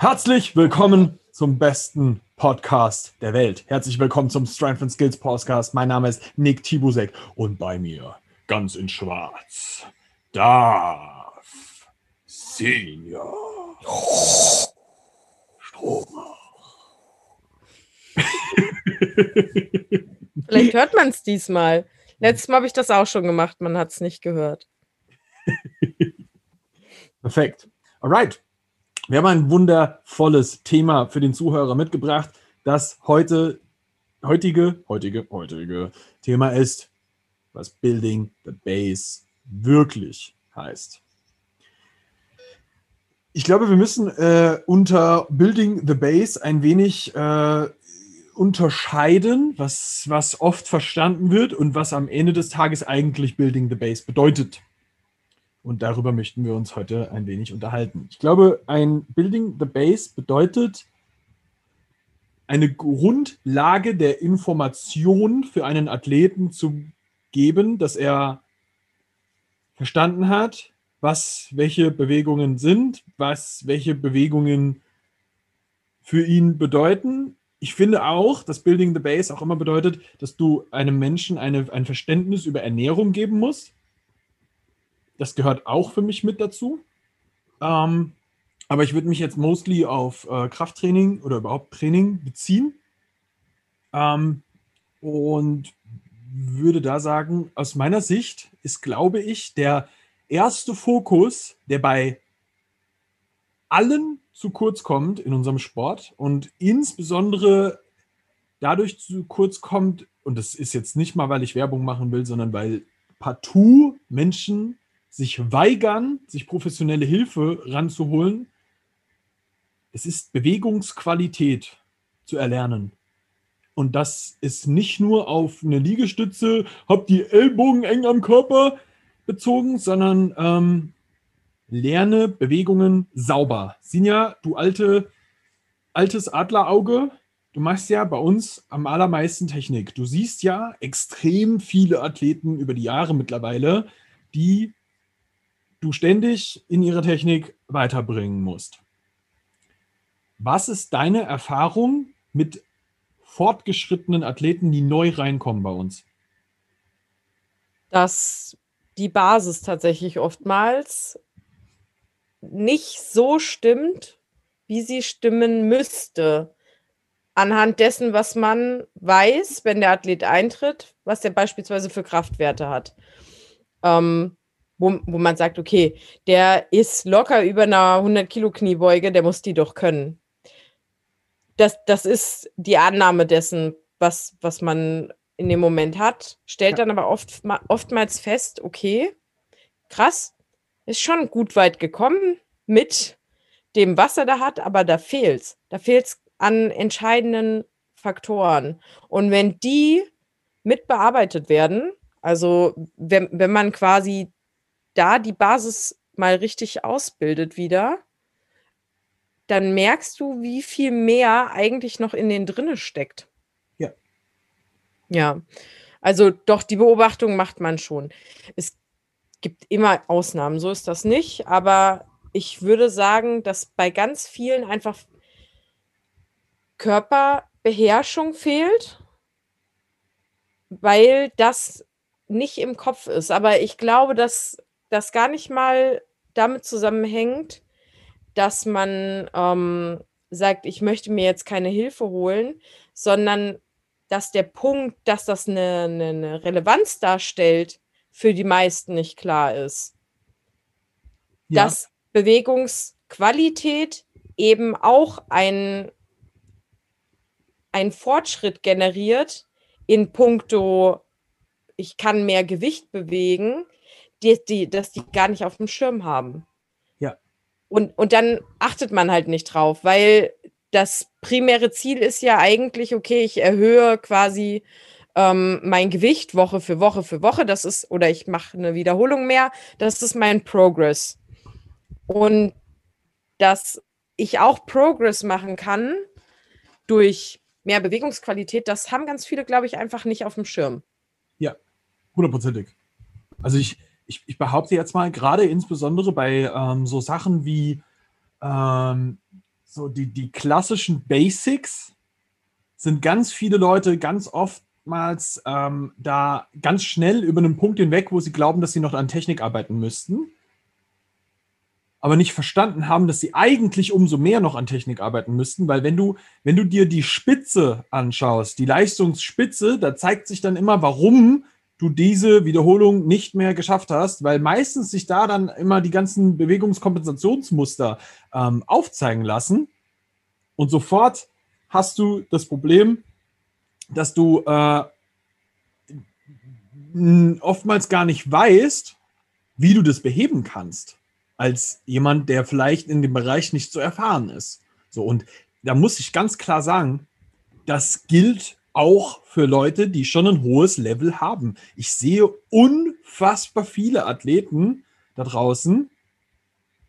Herzlich willkommen zum besten Podcast der Welt. Herzlich willkommen zum Strength and Skills Podcast. Mein Name ist Nick Tibusek und bei mir, ganz in Schwarz, darf Senior Stromer. Vielleicht hört man es diesmal. Letztes Mal habe ich das auch schon gemacht, man hat es nicht gehört. Perfekt. Alright. Wir haben ein wundervolles Thema für den Zuhörer mitgebracht, das heute, heutige, heutige, heutige Thema ist, was Building the Base wirklich heißt. Ich glaube, wir müssen äh, unter Building the Base ein wenig äh, unterscheiden, was, was oft verstanden wird und was am Ende des Tages eigentlich Building the Base bedeutet. Und darüber möchten wir uns heute ein wenig unterhalten. Ich glaube, ein Building the Base bedeutet eine Grundlage der Information für einen Athleten zu geben, dass er verstanden hat, was welche Bewegungen sind, was welche Bewegungen für ihn bedeuten. Ich finde auch, dass Building the Base auch immer bedeutet, dass du einem Menschen eine, ein Verständnis über Ernährung geben musst das gehört auch für mich mit dazu. Ähm, aber ich würde mich jetzt mostly auf äh, Krafttraining oder überhaupt Training beziehen. Ähm, und würde da sagen, aus meiner Sicht ist, glaube ich, der erste Fokus, der bei allen zu kurz kommt in unserem Sport und insbesondere dadurch zu kurz kommt, und das ist jetzt nicht mal, weil ich Werbung machen will, sondern weil partout Menschen sich weigern, sich professionelle Hilfe ranzuholen. Es ist Bewegungsqualität zu erlernen. Und das ist nicht nur auf eine Liegestütze, hab die Ellbogen eng am Körper bezogen, sondern ähm, lerne Bewegungen sauber. Sinja, du alte, altes Adlerauge, du machst ja bei uns am allermeisten Technik. Du siehst ja extrem viele Athleten über die Jahre mittlerweile, die du ständig in ihre Technik weiterbringen musst. Was ist deine Erfahrung mit fortgeschrittenen Athleten, die neu reinkommen bei uns? Dass die Basis tatsächlich oftmals nicht so stimmt, wie sie stimmen müsste. Anhand dessen, was man weiß, wenn der Athlet eintritt, was er beispielsweise für Kraftwerte hat. Ähm, wo, wo man sagt, okay, der ist locker über einer 100 Kilo Kniebeuge, der muss die doch können. Das, das ist die Annahme dessen, was, was man in dem Moment hat, stellt dann aber oft, oftmals fest, okay, krass, ist schon gut weit gekommen mit dem, was er da hat, aber da fehlt's. Da fehlt's an entscheidenden Faktoren. Und wenn die mit bearbeitet werden, also wenn, wenn man quasi da die Basis mal richtig ausbildet wieder, dann merkst du, wie viel mehr eigentlich noch in den drinne steckt. Ja. Ja. Also doch, die Beobachtung macht man schon. Es gibt immer Ausnahmen, so ist das nicht, aber ich würde sagen, dass bei ganz vielen einfach Körperbeherrschung fehlt, weil das nicht im Kopf ist. Aber ich glaube, dass das gar nicht mal damit zusammenhängt, dass man ähm, sagt, ich möchte mir jetzt keine Hilfe holen, sondern dass der Punkt, dass das eine, eine, eine Relevanz darstellt, für die meisten nicht klar ist. Ja. Dass Bewegungsqualität eben auch ein, ein Fortschritt generiert in puncto, ich kann mehr Gewicht bewegen, die, die, dass die gar nicht auf dem Schirm haben. Ja. Und, und dann achtet man halt nicht drauf, weil das primäre Ziel ist ja eigentlich, okay, ich erhöhe quasi ähm, mein Gewicht Woche für Woche für Woche. Das ist, oder ich mache eine Wiederholung mehr. Das ist mein Progress. Und dass ich auch Progress machen kann durch mehr Bewegungsqualität, das haben ganz viele, glaube ich, einfach nicht auf dem Schirm. Ja, hundertprozentig. Also ich, ich, ich behaupte jetzt mal, gerade insbesondere bei ähm, so Sachen wie ähm, so die, die klassischen Basics sind ganz viele Leute ganz oftmals ähm, da ganz schnell über einen Punkt hinweg, wo sie glauben, dass sie noch an Technik arbeiten müssten aber nicht verstanden haben, dass sie eigentlich umso mehr noch an Technik arbeiten müssten, weil wenn du, wenn du dir die Spitze anschaust, die Leistungsspitze, da zeigt sich dann immer, warum du diese Wiederholung nicht mehr geschafft hast, weil meistens sich da dann immer die ganzen Bewegungskompensationsmuster ähm, aufzeigen lassen und sofort hast du das Problem, dass du äh, oftmals gar nicht weißt, wie du das beheben kannst als jemand, der vielleicht in dem Bereich nicht so erfahren ist. So, und da muss ich ganz klar sagen, das gilt auch für Leute, die schon ein hohes Level haben. Ich sehe unfassbar viele Athleten da draußen,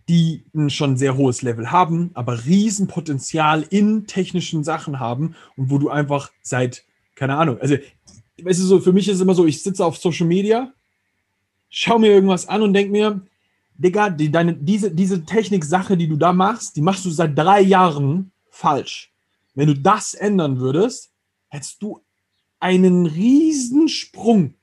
die ein schon sehr hohes Level haben, aber Riesenpotenzial in technischen Sachen haben und wo du einfach seit, keine Ahnung, also, weißt du, so, für mich ist es immer so, ich sitze auf Social Media, schaue mir irgendwas an und denke mir, Digga, die, deine, diese, diese Technik-Sache, die du da machst, die machst du seit drei Jahren falsch. Wenn du das ändern würdest, hättest du einen riesen Sprung.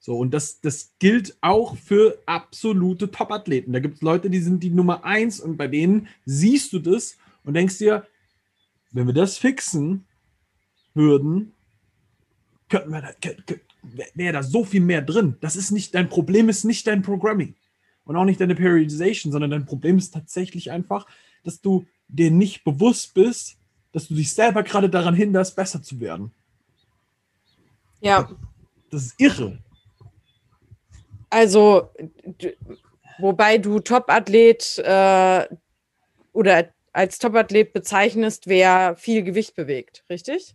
So, und das, das gilt auch für absolute Top-Athleten. Da gibt es Leute, die sind die Nummer eins und bei denen siehst du das und denkst dir, wenn wir das fixen würden, könnten wir da, wäre da so viel mehr drin. Das ist nicht, dein Problem ist nicht dein Programming und auch nicht deine Periodization, sondern dein Problem ist tatsächlich einfach, dass du dir nicht bewusst bist, dass du dich selber gerade daran hinderst, besser zu werden. Ja. Das ist irre. Also, wobei du Topathlet äh, oder als Topathlet bezeichnest, wer viel Gewicht bewegt, richtig?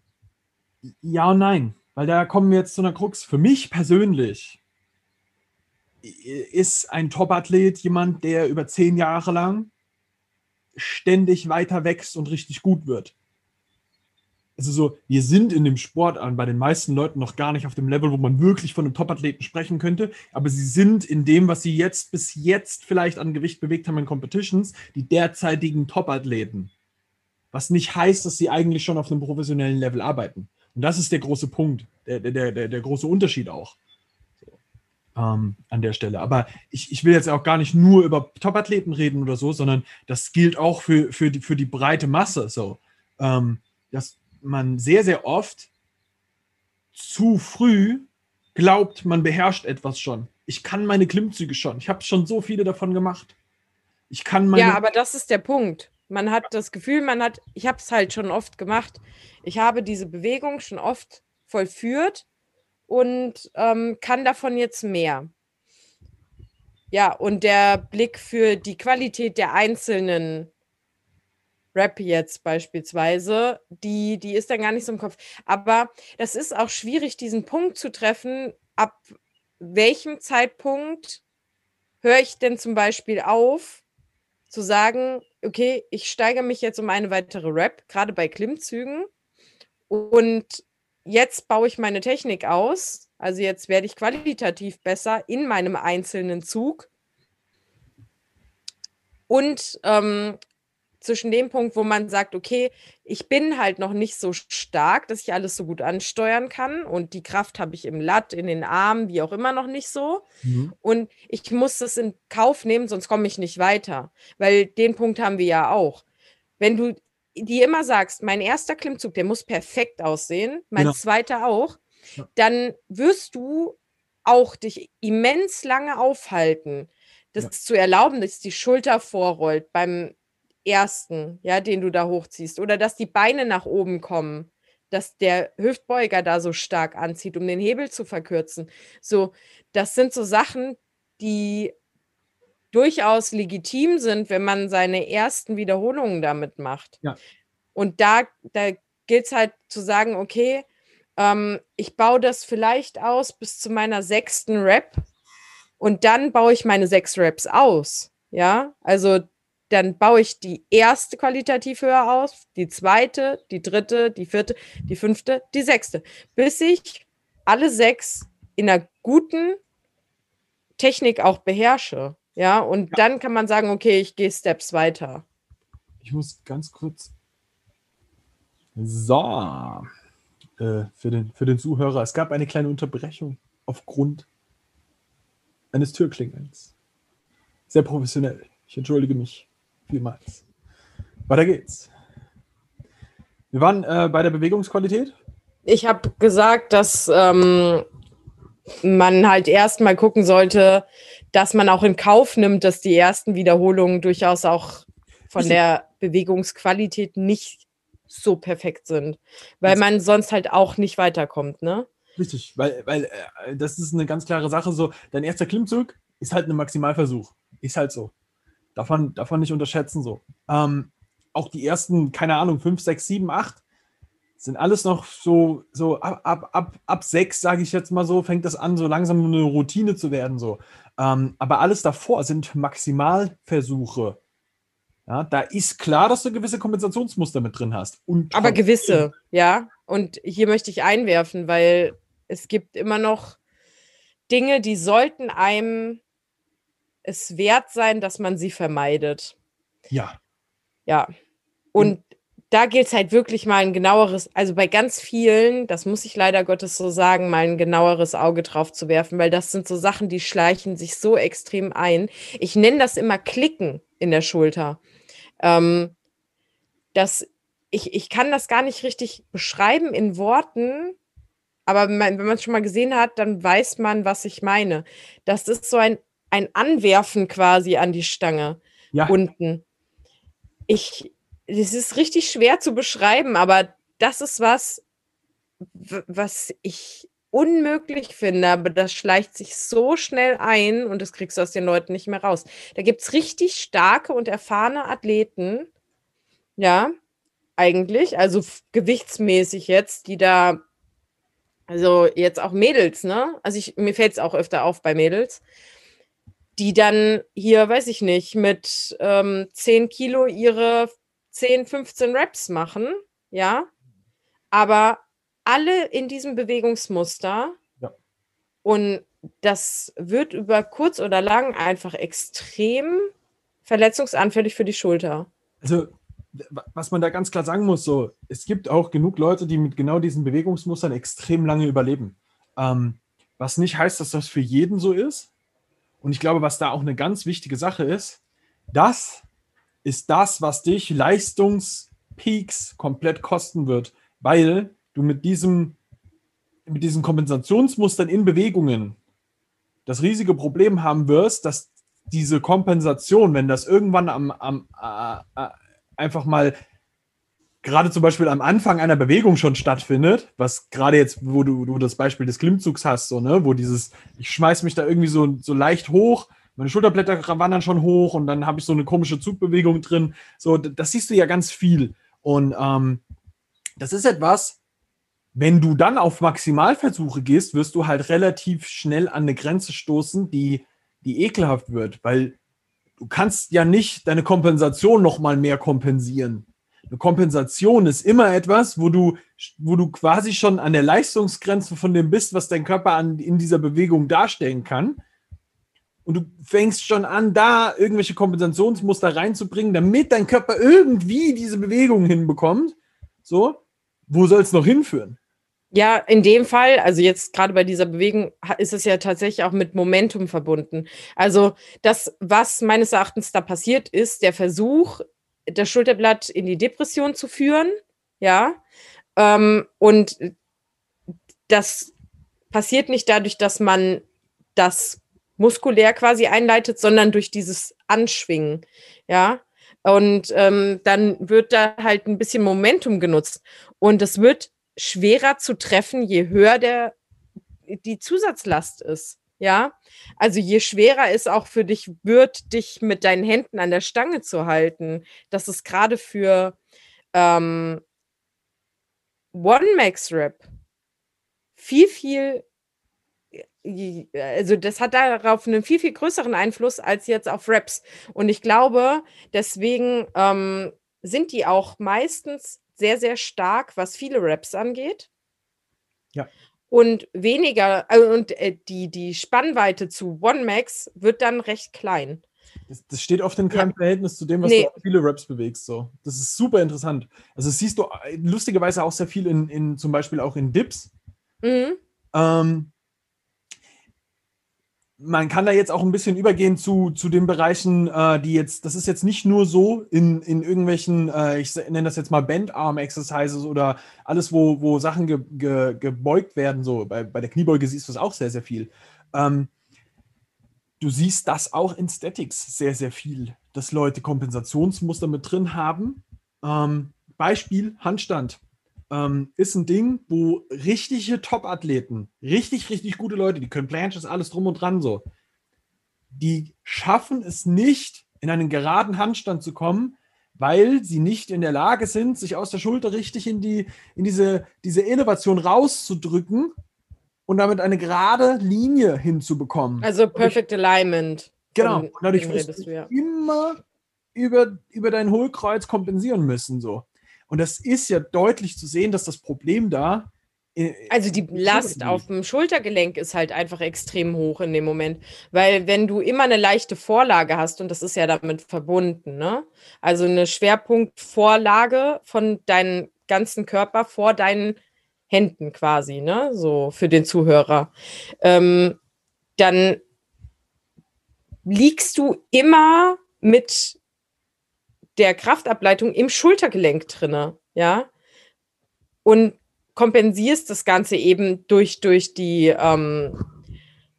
Ja und nein, weil da kommen wir jetzt zu einer Krux. Für mich persönlich ist ein Top-Athlet jemand, der über zehn Jahre lang ständig weiter wächst und richtig gut wird. Also so, wir sind in dem Sport an bei den meisten Leuten noch gar nicht auf dem Level, wo man wirklich von einem Top-Athleten sprechen könnte, aber sie sind in dem, was sie jetzt bis jetzt vielleicht an Gewicht bewegt haben in Competitions, die derzeitigen Top-Athleten. Was nicht heißt, dass sie eigentlich schon auf einem professionellen Level arbeiten. Und das ist der große Punkt, der, der, der, der große Unterschied auch ähm, an der Stelle. Aber ich, ich will jetzt auch gar nicht nur über Top-Athleten reden oder so, sondern das gilt auch für, für, die, für die breite Masse so. Ähm, dass man sehr, sehr oft zu früh glaubt, man beherrscht etwas schon. Ich kann meine Klimmzüge schon. Ich habe schon so viele davon gemacht. Ich kann meine. Ja, aber das ist der Punkt. Man hat das Gefühl, man hat, ich habe es halt schon oft gemacht. Ich habe diese Bewegung schon oft vollführt und ähm, kann davon jetzt mehr. Ja, und der Blick für die Qualität der einzelnen Rap jetzt beispielsweise, die, die ist dann gar nicht so im Kopf. Aber das ist auch schwierig, diesen Punkt zu treffen, ab welchem Zeitpunkt höre ich denn zum Beispiel auf, zu sagen, okay, ich steigere mich jetzt um eine weitere Rap, gerade bei Klimmzügen. Und jetzt baue ich meine Technik aus. Also jetzt werde ich qualitativ besser in meinem einzelnen Zug. Und ähm, zwischen dem Punkt, wo man sagt, okay, ich bin halt noch nicht so stark, dass ich alles so gut ansteuern kann und die Kraft habe ich im Latt, in den Armen, wie auch immer noch nicht so. Mhm. Und ich muss das in Kauf nehmen, sonst komme ich nicht weiter, weil den Punkt haben wir ja auch. Wenn du die immer sagst, mein erster Klimmzug, der muss perfekt aussehen, mein genau. zweiter auch, ja. dann wirst du auch dich immens lange aufhalten, das ja. zu erlauben, dass die Schulter vorrollt beim ersten, ja, den du da hochziehst, oder dass die Beine nach oben kommen, dass der Hüftbeuger da so stark anzieht, um den Hebel zu verkürzen. So, das sind so Sachen, die durchaus legitim sind, wenn man seine ersten Wiederholungen damit macht. Ja. Und da, da gilt es halt zu sagen, okay, ähm, ich baue das vielleicht aus bis zu meiner sechsten Rap und dann baue ich meine sechs Raps aus. Ja, also dann baue ich die erste qualitativ höher aus, die zweite, die dritte, die vierte, die fünfte, die sechste, bis ich alle sechs in einer guten Technik auch beherrsche. Ja, und ja. dann kann man sagen, okay, ich gehe Steps weiter. Ich muss ganz kurz. So. Äh, für, den, für den Zuhörer. Es gab eine kleine Unterbrechung aufgrund eines Türklingelns. Sehr professionell. Ich entschuldige mich vielmals. Weiter geht's. Wir waren äh, bei der Bewegungsqualität. Ich habe gesagt, dass ähm, man halt erstmal gucken sollte, dass man auch in Kauf nimmt, dass die ersten Wiederholungen durchaus auch von der Bewegungsqualität nicht so perfekt sind, weil man sonst halt auch nicht weiterkommt, ne? Richtig, weil, weil äh, das ist eine ganz klare Sache. So, dein erster Klimmzug ist halt ein Maximalversuch. Ist halt so. Davon, davon nicht unterschätzen so. Ähm, auch die ersten, keine Ahnung, 5, 6, 7, 8 sind alles noch so, so ab, ab, ab, ab 6, sage ich jetzt mal so, fängt das an, so langsam eine Routine zu werden. So. Ähm, aber alles davor sind Maximalversuche. Ja, da ist klar, dass du gewisse Kompensationsmuster mit drin hast. Und aber gewisse, ja. Und hier möchte ich einwerfen, weil es gibt immer noch Dinge, die sollten einem es wert sein, dass man sie vermeidet. Ja. Ja. Und da gilt es halt wirklich mal ein genaueres, also bei ganz vielen, das muss ich leider Gottes so sagen, mal ein genaueres Auge drauf zu werfen, weil das sind so Sachen, die schleichen sich so extrem ein. Ich nenne das immer Klicken in der Schulter. Ähm, das, ich, ich kann das gar nicht richtig beschreiben in Worten, aber wenn man es schon mal gesehen hat, dann weiß man, was ich meine. Das ist so ein, ein Anwerfen quasi an die Stange ja. unten. Ich, das ist richtig schwer zu beschreiben, aber das ist was, was ich unmöglich finde, aber das schleicht sich so schnell ein und das kriegst du aus den Leuten nicht mehr raus. Da gibt es richtig starke und erfahrene Athleten, ja, eigentlich, also gewichtsmäßig jetzt, die da, also jetzt auch Mädels, ne? Also ich, mir fällt es auch öfter auf bei Mädels, die dann hier, weiß ich nicht, mit ähm, 10 Kilo ihre 10, 15 Reps machen, ja, aber alle in diesem Bewegungsmuster ja. und das wird über kurz oder lang einfach extrem verletzungsanfällig für die Schulter. Also, was man da ganz klar sagen muss, so, es gibt auch genug Leute, die mit genau diesen Bewegungsmustern extrem lange überleben. Ähm, was nicht heißt, dass das für jeden so ist. Und ich glaube, was da auch eine ganz wichtige Sache ist, das ist das, was dich Leistungspeaks komplett kosten wird, weil du mit diesem mit diesen Kompensationsmustern in Bewegungen das riesige Problem haben wirst, dass diese Kompensation, wenn das irgendwann am, am äh, äh, einfach mal gerade zum Beispiel am Anfang einer Bewegung schon stattfindet, was gerade jetzt, wo du, du das Beispiel des Klimmzugs hast, so, ne, wo dieses, ich schmeiß mich da irgendwie so, so leicht hoch, meine Schulterblätter wandern schon hoch und dann habe ich so eine komische Zugbewegung drin. So, das siehst du ja ganz viel. Und ähm, das ist etwas, wenn du dann auf Maximalversuche gehst, wirst du halt relativ schnell an eine Grenze stoßen, die, die ekelhaft wird, weil du kannst ja nicht deine Kompensation noch mal mehr kompensieren. Eine Kompensation ist immer etwas, wo du, wo du quasi schon an der Leistungsgrenze von dem bist, was dein Körper an, in dieser Bewegung darstellen kann. Und du fängst schon an, da irgendwelche Kompensationsmuster reinzubringen, damit dein Körper irgendwie diese Bewegung hinbekommt. So, wo soll es noch hinführen? Ja, in dem Fall, also jetzt gerade bei dieser Bewegung, ist es ja tatsächlich auch mit Momentum verbunden. Also das, was meines Erachtens da passiert, ist der Versuch, das Schulterblatt in die Depression zu führen. Ja. Ähm, und das passiert nicht dadurch, dass man das muskulär quasi einleitet, sondern durch dieses Anschwingen. Ja. Und ähm, dann wird da halt ein bisschen Momentum genutzt. Und es wird schwerer zu treffen, je höher der, die Zusatzlast ist. Ja, also je schwerer es auch für dich wird, dich mit deinen Händen an der Stange zu halten. Das ist gerade für ähm, One-Max-Rap viel, viel, also das hat darauf einen viel, viel größeren Einfluss als jetzt auf Raps. Und ich glaube, deswegen ähm, sind die auch meistens sehr, sehr stark, was viele Raps angeht. Ja. Und weniger, äh, und äh, die, die Spannweite zu One Max wird dann recht klein. Das, das steht oft in keinem Ja. Verhältnis zu dem, was Nee. du auf viele Raps bewegst. So. Das ist super interessant. Also das siehst du äh, lustigerweise auch sehr viel in, in zum Beispiel auch in Dips. Mhm. Ähm, man kann da jetzt auch ein bisschen übergehen zu, zu den Bereichen, äh, die jetzt, das ist jetzt nicht nur so in, in irgendwelchen, äh, ich nenne das jetzt mal Bandarm-Exercises oder alles, wo, wo Sachen ge, ge, gebeugt werden, so bei, bei der Kniebeuge siehst du es auch sehr, sehr viel. Ähm, du siehst das auch in Statics sehr, sehr viel, dass Leute Kompensationsmuster mit drin haben. Ähm, Beispiel Handstand ähm, ist ein Ding, wo richtige Top-Athleten, richtig, richtig gute Leute, die können Planches, alles drum und dran so, die schaffen es nicht, in einen geraden Handstand zu kommen, weil sie nicht in der Lage sind, sich aus der Schulter richtig in, die, in diese, diese Innovation rauszudrücken und damit eine gerade Linie hinzubekommen. Also Perfect Alignment. Genau. Und dadurch wirst du, ja. immer über, über dein Hohlkreuz kompensieren müssen. So. Und das ist ja deutlich zu sehen, dass das Problem da. äh, Also die Last auf dem Schultergelenk ist halt einfach extrem hoch in dem Moment, weil wenn du immer eine leichte Vorlage hast und das ist ja damit verbunden, ne? Also eine Schwerpunktvorlage von deinem ganzen Körper vor deinen Händen quasi, ne? So für den Zuhörer. Ähm, dann liegst du immer mit der Kraftableitung im Schultergelenk drinne, ja? Und kompensierst das Ganze eben durch, durch die ähm,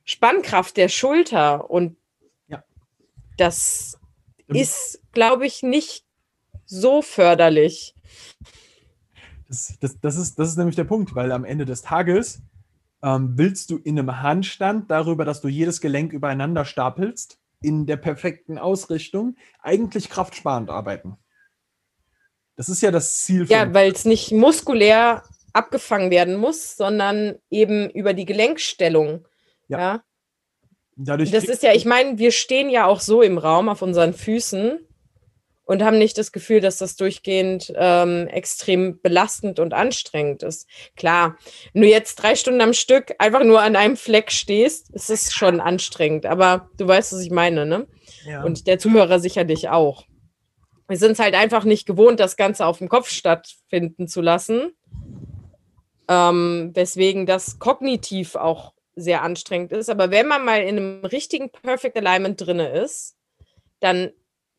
Spannkraft der Schulter. Und Ja. das ist, glaube ich, nicht so förderlich. Das, das, das, ist, das ist nämlich der Punkt, weil am Ende des Tages ähm, willst du in einem Handstand darüber, dass du jedes Gelenk übereinander stapelst, in der perfekten Ausrichtung, eigentlich kraftsparend arbeiten. Das ist ja das Ziel. Ja, weil es nicht muskulär abgefangen werden muss, sondern eben über die Gelenkstellung. Ja. ja? dadurch Das ist ja, ich meine, wir stehen ja auch so im Raum auf unseren Füßen und haben nicht das Gefühl, dass das durchgehend ähm, extrem belastend und anstrengend ist. Klar, nur jetzt drei Stunden am Stück einfach nur an einem Fleck stehst, ist es schon anstrengend. Aber du weißt, was ich meine, ne? ja. Und der Zuhörer sicherlich auch. Wir sind es halt einfach nicht gewohnt, das Ganze auf dem Kopf stattfinden zu lassen. Ähm, weswegen das kognitiv auch sehr anstrengend ist. Aber wenn man mal in einem richtigen Perfect Alignment drin ist, dann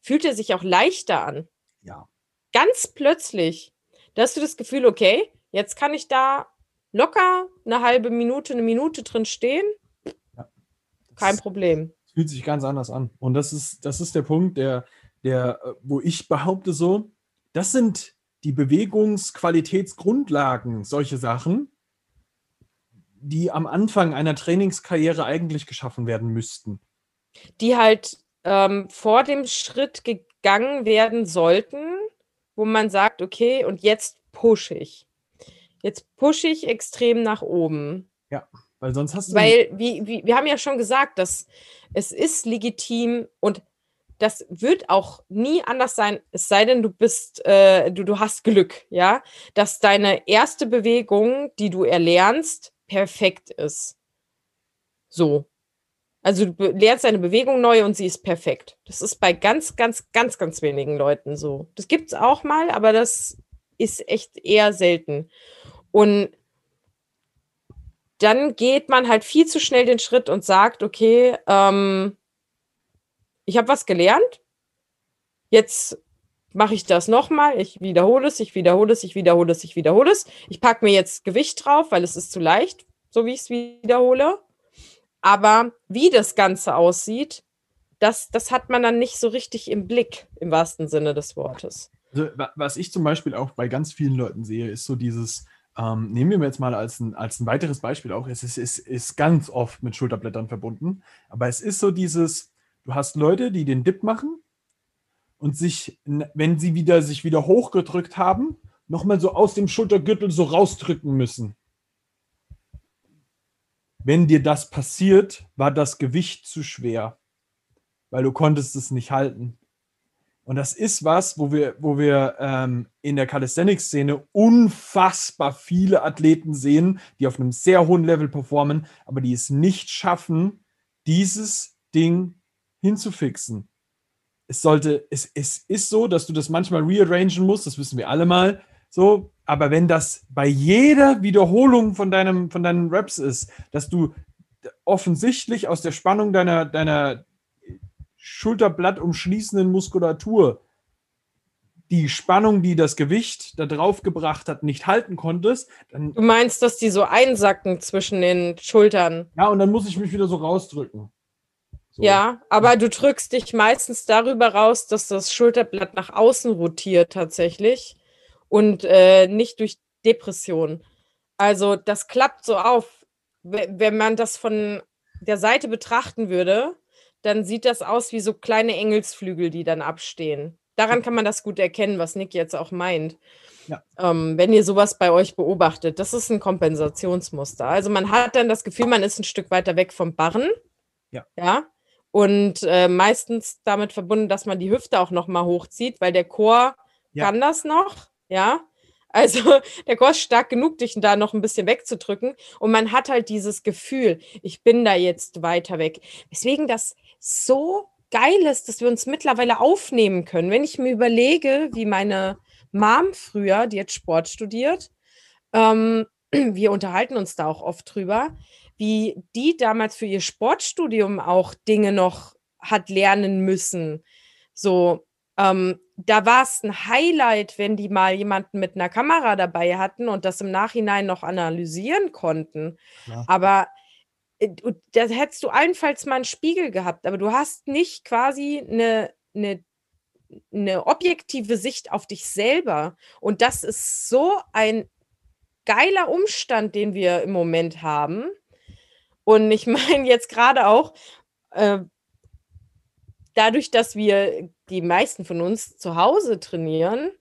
fühlt er sich auch leichter an. ja. Ganz plötzlich. Da hast du das Gefühl, okay, jetzt kann ich da locker eine halbe Minute, eine Minute drin stehen. Das Kein Problem. fühlt sich ganz anders an. Und das ist, das ist der Punkt, der, der, äh, wo ich behaupte so, das sind die Bewegungsqualitätsgrundlagen, solche Sachen, die am Anfang einer Trainingskarriere eigentlich geschaffen werden müssten. die halt ähm, vor dem Schritt gegangen werden sollten, wo man sagt, okay, und jetzt pushe ich. Jetzt pushe ich extrem nach oben. Weil sonst hast du. Weil, wie, wie, wir haben ja schon gesagt, dass es ist legitim und das wird auch nie anders sein, es sei denn, du bist, äh, du, du hast Glück, ja, dass deine erste Bewegung, die du erlernst, perfekt ist. So. Also du lernst deine Bewegung neu und sie ist perfekt. Das ist bei ganz, ganz, ganz, ganz wenigen Leuten so. Das gibt es auch mal, aber das ist echt eher selten. Und dann geht man halt viel zu schnell den Schritt und sagt, okay, ähm, ich habe was gelernt, jetzt mache ich das nochmal, ich wiederhole es, ich wiederhole es, ich wiederhole es, ich wiederhole es. Ich packe mir jetzt Gewicht drauf, weil es ist zu leicht, so wie ich es wiederhole. Aber wie das Ganze aussieht, das, das hat man dann nicht so richtig im Blick, im wahrsten Sinne des Wortes. Also, wa- was ich zum Beispiel auch bei ganz vielen Leuten sehe, ist so dieses, ähm, nehmen wir jetzt mal als ein, als ein weiteres Beispiel auch, es ist, ist, ist ganz oft mit Schulterblättern verbunden, aber es ist so dieses, du hast Leute, die den Dip machen und sich, wenn sie wieder sich wieder hochgedrückt haben, nochmal so aus dem Schultergürtel so rausdrücken müssen. Wenn dir das passiert, war das Gewicht zu schwer, weil du konntest es nicht halten. Und das ist was, wo wir, wo wir ähm, in der Calisthenics-Szene unfassbar viele Athleten sehen, die auf einem sehr hohen Level performen, aber die es nicht schaffen, dieses Ding hinzufixen. es sollte, es, es ist so, dass du das manchmal rearrangen musst, das wissen wir alle mal. So, aber wenn das bei jeder Wiederholung von deinem, von deinen Raps ist, dass du offensichtlich aus der Spannung deiner, deiner Schulterblatt umschließenden Muskulatur die Spannung, die das Gewicht da drauf gebracht hat, nicht halten konntest, dann. Du meinst, dass die so einsacken zwischen den Schultern? Ja, und dann muss ich mich wieder so rausdrücken. So. Ja, aber du drückst dich meistens darüber raus, dass das Schulterblatt nach außen rotiert tatsächlich und äh, nicht durch Depression. Also das klappt so auf. Wenn man das von der Seite betrachten würde, dann sieht das aus wie so kleine Engelsflügel, die dann abstehen. Daran kann man das gut erkennen, was Nick jetzt auch meint. Ja. Ähm, wenn ihr sowas bei euch beobachtet, das ist ein Kompensationsmuster. Also man hat dann das Gefühl, man ist ein Stück weiter weg vom Barren. Ja. Ja. Und äh, meistens damit verbunden, dass man die Hüfte auch noch mal hochzieht, weil der Chor ja. kann das noch. Ja. Also der ist stark genug, dich da noch ein bisschen wegzudrücken. Und man hat halt dieses Gefühl, ich bin da jetzt weiter weg. Deswegen das so geil ist, dass wir uns mittlerweile aufnehmen können. Wenn ich mir überlege, wie meine Mom früher, die jetzt Sport studiert, ähm, wir unterhalten uns da auch oft drüber, wie die damals für ihr Sportstudium auch Dinge noch hat lernen müssen. So, ähm, da war es ein Highlight, wenn die mal jemanden mit einer Kamera dabei hatten und das im Nachhinein noch analysieren konnten. Ja. Aber äh, da hättest du allenfalls mal einen Spiegel gehabt, aber du hast nicht quasi eine, eine, eine objektive Sicht auf dich selber. Und das ist so ein geiler Umstand, den wir im Moment haben. Und ich meine jetzt gerade auch, äh, dadurch, dass wir die meisten von uns zu Hause trainieren,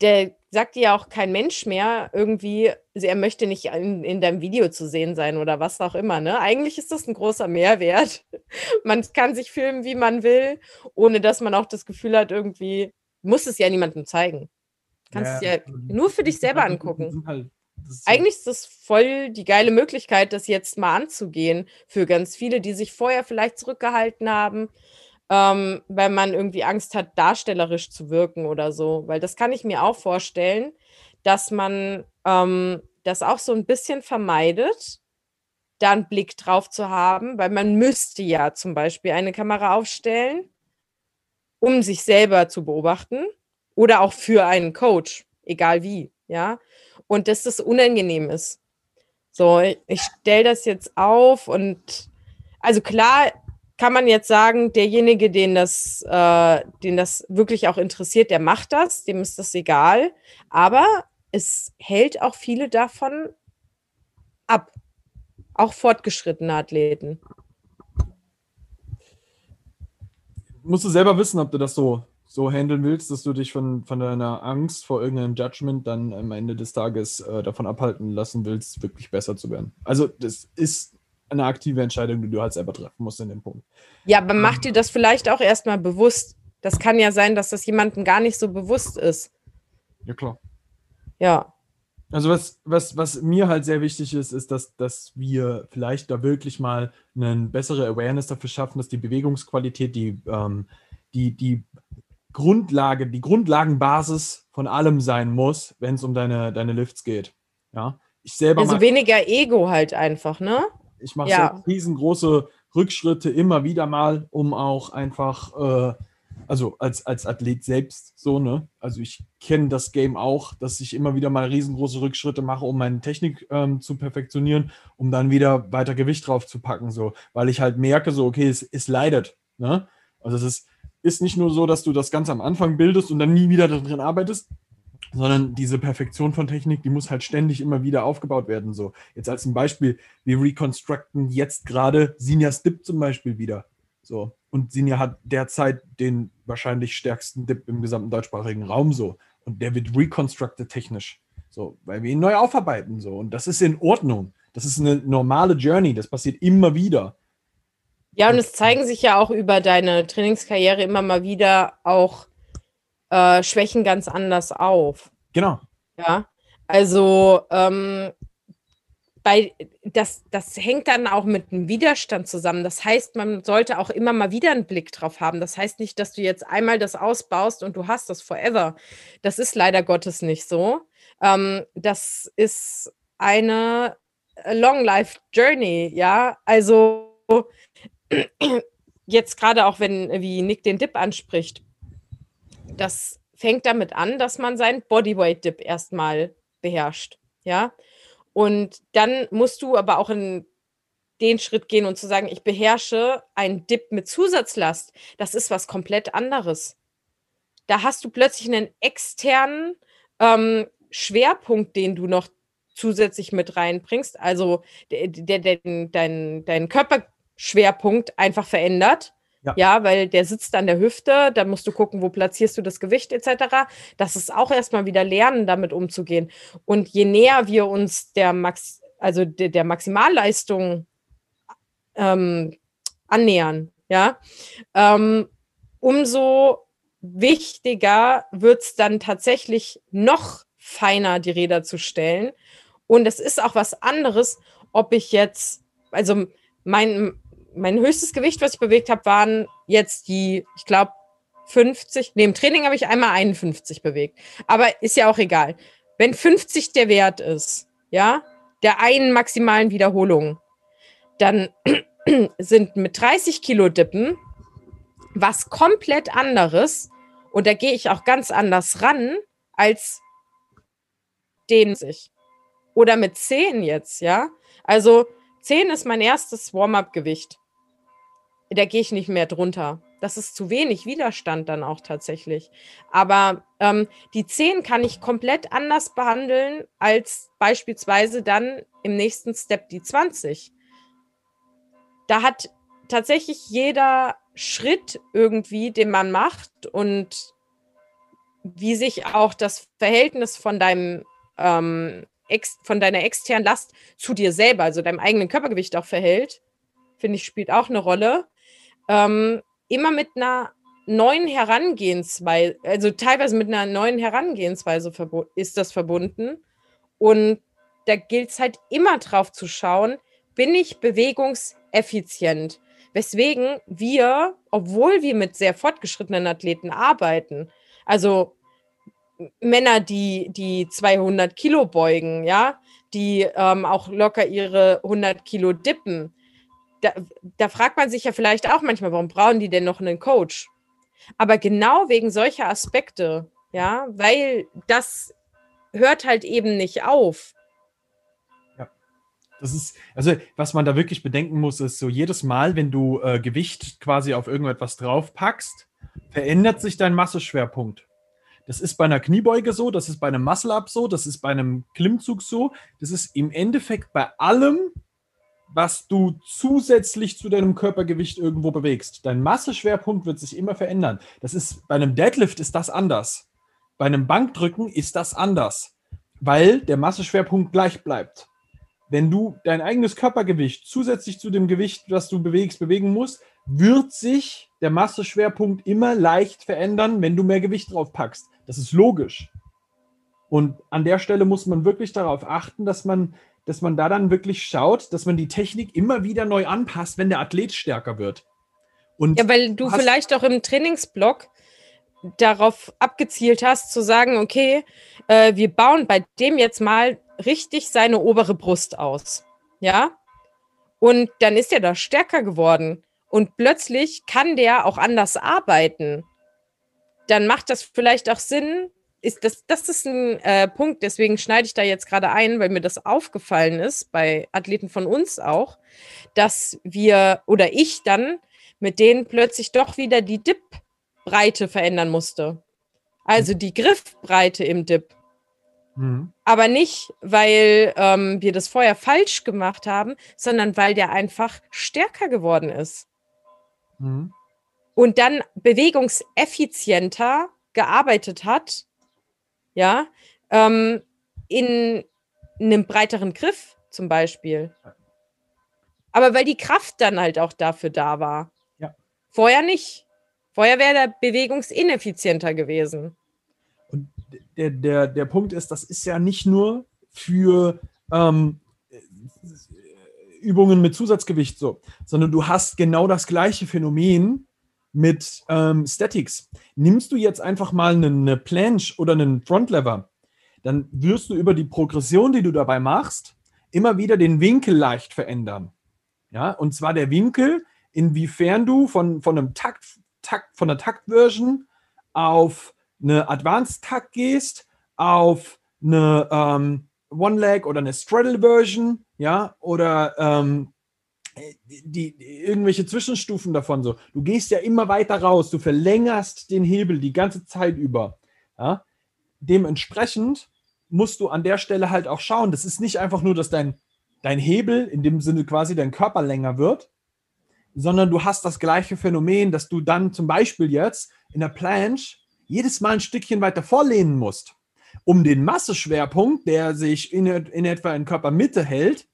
der sagt ja auch kein Mensch mehr irgendwie, er möchte nicht in, in deinem Video zu sehen sein oder was auch immer. Ne? Eigentlich ist das ein großer Mehrwert. Man kann sich filmen, wie man will, ohne dass man auch das Gefühl hat, irgendwie, muss es ja niemandem zeigen. Kannst es ja, ja nur für dich selber angucken. Halt, ist Eigentlich ist das voll die geile Möglichkeit, das jetzt mal anzugehen für ganz viele, die sich vorher vielleicht zurückgehalten haben, ähm, weil man irgendwie Angst hat, darstellerisch zu wirken oder so. Weil das kann ich mir auch vorstellen, dass man ähm, das auch so ein bisschen vermeidet, da einen Blick drauf zu haben, weil man müsste ja zum Beispiel eine Kamera aufstellen, um sich selber zu beobachten oder auch für einen Coach, egal wie, ja. Und dass das unangenehm ist. So, ich stelle das jetzt auf und also klar, kann man jetzt sagen, derjenige, den das, äh, den das wirklich auch interessiert, der macht das, dem ist das egal. Aber es hält auch viele davon ab. Auch fortgeschrittene Athleten. Musst du selber wissen, ob du das so, so handeln willst, dass du dich von, von deiner Angst vor irgendeinem Judgment dann am Ende des Tages äh, davon abhalten lassen willst, wirklich besser zu werden. Also, das ist eine aktive Entscheidung, die du halt selber treffen musst in dem Punkt. Ja, aber mach ähm. dir das vielleicht auch erstmal bewusst. Das kann ja sein, dass das jemandem gar nicht so bewusst ist. Ja, klar. Ja. Also was, was, was mir halt sehr wichtig ist, ist, dass, dass wir vielleicht da wirklich mal eine bessere Awareness dafür schaffen, dass die Bewegungsqualität, die, ähm, die, die Grundlage, die Grundlagenbasis von allem sein muss, wenn es um deine, deine Lifts geht. Ja. Ich selber also weniger Ego halt einfach, ne? Ich mache ja. riesengroße Rückschritte immer wieder mal, um auch einfach, äh, also als, als Athlet selbst so, ne? Also ich kenne das Game auch, dass ich immer wieder mal riesengroße Rückschritte mache, um meine Technik ähm, zu perfektionieren, um dann wieder weiter Gewicht drauf zu packen, so, weil ich halt merke, so, okay, es, es leidet, ne? Also es ist, ist nicht nur so, dass du das ganz am Anfang bildest und dann nie wieder darin arbeitest, sondern diese Perfektion von Technik, die muss halt ständig immer wieder aufgebaut werden. So, jetzt als ein Beispiel, wir reconstructen jetzt gerade Sinjas Dip zum Beispiel wieder. So, und Sinja hat derzeit den wahrscheinlich stärksten Dip im gesamten deutschsprachigen Raum so. Und der wird reconstructed technisch. So, weil wir ihn neu aufarbeiten. So. Und das ist in Ordnung. Das ist eine normale Journey. Das passiert immer wieder. Ja, und es zeigen sich ja auch über deine Trainingskarriere immer mal wieder auch äh, Schwächen ganz anders auf. Genau. Ja, also ähm, bei, das, das hängt dann auch mit einem Widerstand zusammen. Das heißt, man sollte auch immer mal wieder einen Blick drauf haben. Das heißt nicht, dass du jetzt einmal das ausbaust und du hast das forever. Das ist leider Gottes nicht so. Ähm, das ist eine Long Life Journey, ja. Also jetzt gerade auch, wenn, wie Nick den Dip anspricht, das fängt damit an, dass man seinen Bodyweight Dip erstmal beherrscht, ja. Und dann musst du aber auch in den Schritt gehen und zu sagen, ich beherrsche einen Dip mit Zusatzlast. Das ist was komplett anderes. Da hast du plötzlich einen externen ähm, Schwerpunkt, den du noch zusätzlich mit reinbringst. Also der, der, der, dein, dein Körperschwerpunkt einfach verändert. Ja. ja. weil der sitzt an der Hüfte, da musst du gucken, wo platzierst du das Gewicht etc. Das ist auch erstmal wieder lernen, damit umzugehen. Und je näher wir uns der Max, also der, der Maximalleistung ähm, annähern, ja, ähm, umso wichtiger wird es dann tatsächlich noch feiner die Räder zu stellen. Und es ist auch was anderes, ob ich jetzt, also mein, mein höchstes Gewicht, was ich bewegt habe, waren jetzt die, ich glaube, 50. Nee, im Training habe ich einmal 51 bewegt. Aber ist ja auch egal. Wenn 50 der Wert ist, ja, der einen maximalen Wiederholung, dann sind mit 30 Kilo Dippen was komplett anderes. Und da gehe ich auch ganz anders ran als den sich. Oder mit 10 jetzt, ja. Also 10 ist mein erstes Warm-up-Gewicht da gehe ich nicht mehr drunter. Das ist zu wenig Widerstand dann auch tatsächlich. Aber ähm, die 10 kann ich komplett anders behandeln als beispielsweise dann im nächsten Step die 20. Da hat tatsächlich jeder Schritt irgendwie, den man macht und wie sich auch das Verhältnis von deinem ähm, ex, von deiner externen Last zu dir selber, also deinem eigenen Körpergewicht auch verhält, finde ich, spielt auch eine Rolle ähm, immer mit einer neuen Herangehensweise, also teilweise mit einer neuen Herangehensweise ist das verbunden. Und da gilt es halt immer drauf zu schauen, bin ich bewegungseffizient? Weswegen wir, obwohl wir mit sehr fortgeschrittenen Athleten arbeiten, also Männer, die, die 200 Kilo beugen, ja, die ähm, auch locker ihre 100 Kilo dippen, da, da fragt man sich ja vielleicht auch manchmal, warum brauchen die denn noch einen Coach? Aber genau wegen solcher Aspekte, ja, weil das hört halt eben nicht auf. Ja. Das ist, also was man da wirklich bedenken muss, ist so jedes Mal, wenn du äh, Gewicht quasi auf irgendetwas draufpackst, verändert sich dein Masseschwerpunkt. Das ist bei einer Kniebeuge so, das ist bei einem Muscle-Up so, das ist bei einem Klimmzug so, das ist im Endeffekt bei allem, was du zusätzlich zu deinem Körpergewicht irgendwo bewegst. Dein Masseschwerpunkt wird sich immer verändern. Das ist bei einem Deadlift ist das anders. Bei einem Bankdrücken ist das anders, weil der Masseschwerpunkt gleich bleibt. Wenn du dein eigenes Körpergewicht zusätzlich zu dem Gewicht, das du bewegst, bewegen musst, wird sich der Masseschwerpunkt immer leicht verändern, wenn du mehr Gewicht drauf packst. Das ist logisch. Und an der Stelle muss man wirklich darauf achten, dass man dass man da dann wirklich schaut, dass man die Technik immer wieder neu anpasst, wenn der Athlet stärker wird. Und ja, weil du vielleicht auch im Trainingsblock darauf abgezielt hast, zu sagen, okay, äh, wir bauen bei dem jetzt mal richtig seine obere Brust aus. Ja? Und dann ist er da stärker geworden. Und plötzlich kann der auch anders arbeiten. Dann macht das vielleicht auch Sinn, ist das, das ist ein äh, Punkt, deswegen schneide ich da jetzt gerade ein, weil mir das aufgefallen ist, bei Athleten von uns auch, dass wir oder ich dann mit denen plötzlich doch wieder die Dip-Breite verändern musste. Also die Griffbreite im Dip. Mhm. Aber nicht, weil ähm, wir das vorher falsch gemacht haben, sondern weil der einfach stärker geworden ist. Mhm. Und dann bewegungseffizienter gearbeitet hat ja, ähm, in einem breiteren Griff zum Beispiel. Aber weil die Kraft dann halt auch dafür da war. Ja. Vorher nicht. Vorher wäre der bewegungsineffizienter gewesen. Und der, der, der Punkt ist, das ist ja nicht nur für, ähm, Übungen mit Zusatzgewicht so, sondern du hast genau das gleiche Phänomen mit ähm, Statics. Nimmst du jetzt einfach mal eine, Planche oder einen Frontlever, dann wirst du über die Progression, die du dabei machst, immer wieder den Winkel leicht verändern. Ja, und zwar der Winkel, inwiefern du von, von einem Takt, Takt, von der Taktversion auf eine Advanced Takt gehst, auf eine ähm, One-Leg oder eine Straddle-Version, ja, oder ähm, die, die, irgendwelche Zwischenstufen davon so. Du gehst ja immer weiter raus, du verlängerst den Hebel die ganze Zeit über. Ja? Dementsprechend musst du an der Stelle halt auch schauen, das ist nicht einfach nur, dass dein, dein Hebel, in dem Sinne quasi dein Körper länger wird, sondern du hast das gleiche Phänomen, dass du dann zum Beispiel jetzt in der Planche jedes Mal ein Stückchen weiter vorlehnen musst, um den Masseschwerpunkt, der sich in, in etwa in Körpermitte hält,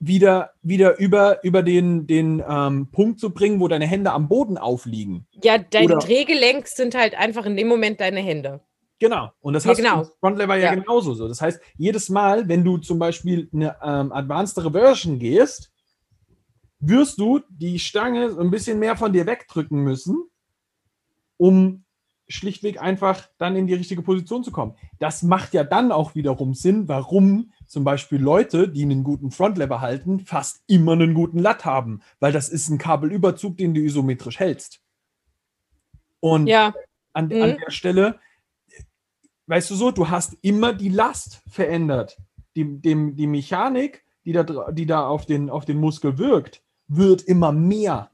wieder, wieder über, über den, den ähm, Punkt zu bringen, wo deine Hände am Boden aufliegen. Ja, dein Drehgelenk sind halt einfach in dem Moment deine Hände. Genau. Und das Ja, hast genau. du Frontlever ja, Ja. genauso so. Das heißt, jedes Mal, wenn du zum Beispiel eine ähm, Advanced Reversion gehst, wirst du die Stange so ein bisschen mehr von dir wegdrücken müssen, um schlichtweg einfach dann in die richtige Position zu kommen. Das macht ja dann auch wiederum Sinn, warum zum Beispiel Leute, die einen guten Frontlever halten, fast immer einen guten Lat haben, weil das ist ein Kabelüberzug, den du isometrisch hältst. Und Ja, an, Mhm. an der Stelle, weißt du so, du hast immer die Last verändert. Die, dem, die Mechanik, die da, die da auf, den, auf den Muskel wirkt, wird immer mehr.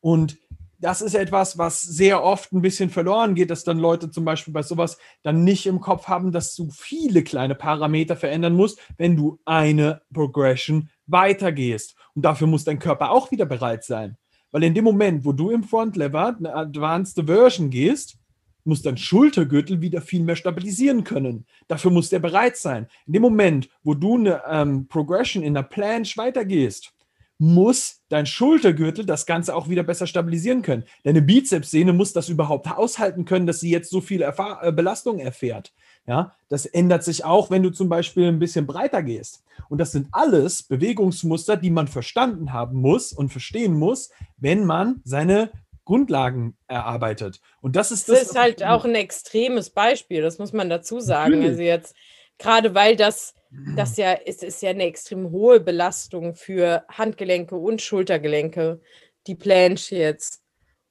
Und das ist etwas, was sehr oft ein bisschen verloren geht, dass dann Leute zum Beispiel bei sowas dann nicht im Kopf haben, dass du viele kleine Parameter verändern musst, wenn du eine Progression weitergehst. Und dafür muss dein Körper auch wieder bereit sein. Weil in dem Moment, wo du im Frontlever eine Advanced Version gehst, muss dein Schultergürtel wieder viel mehr stabilisieren können. Dafür muss der bereit sein. In dem Moment, wo du eine ähm, Progression in der Planche weitergehst, muss dein Schultergürtel das Ganze auch wieder besser stabilisieren können. Deine Bizepssehne muss das überhaupt aushalten können, dass sie jetzt so viel Erfahr äh, Belastung erfährt. Ja, das ändert sich auch, wenn du zum Beispiel ein bisschen breiter gehst. Und das sind alles Bewegungsmuster, die man verstanden haben muss und verstehen muss, wenn man seine Grundlagen erarbeitet. Und das ist das das. ist halt auch ein extremes Beispiel, das muss man dazu sagen. Natürlich. Also jetzt, gerade weil das, das ja, es ist ja eine extrem hohe Belastung für Handgelenke und Schultergelenke, die Planche jetzt.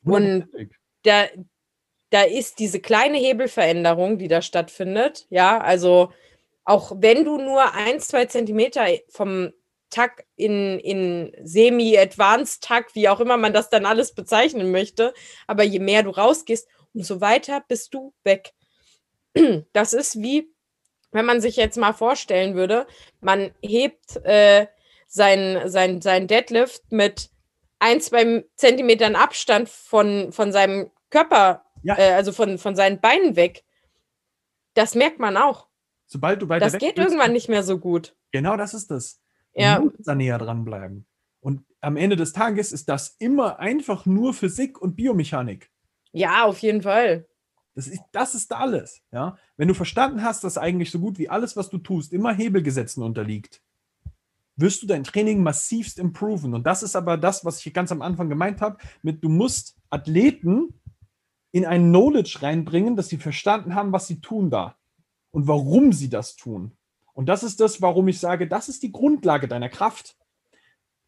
Und da, da ist diese kleine Hebelveränderung, die da stattfindet, ja, also auch wenn du nur ein, zwei Zentimeter vom Takt in, in Semi-Advanced-Takt, wie auch immer man das dann alles bezeichnen möchte, aber je mehr du rausgehst, umso weiter bist du weg. Das ist wie, wenn man sich jetzt mal vorstellen würde, man hebt äh, sein, sein, sein Deadlift mit ein, zwei Zentimetern Abstand von, von seinem Körper, Ja. äh, also von, von seinen Beinen weg. Das merkt man auch. Sobald du weiter Das geht irgendwann nicht mehr so gut. Genau das ist das. Ja. musst da näher dranbleiben. Und am Ende des Tages ist das immer einfach nur Physik und Biomechanik. Ja, auf jeden Fall. Das ist, das ist alles. Ja? Wenn du verstanden hast, dass eigentlich so gut wie alles, was du tust, immer Hebelgesetzen unterliegt, wirst du dein Training massivst improven. Und das ist aber das, was ich ganz am Anfang gemeint habe, mit du musst Athleten in ein Knowledge reinbringen, dass sie verstanden haben, was sie tun da und warum sie das tun. Und das ist das, warum ich sage, das ist die Grundlage deiner Kraft.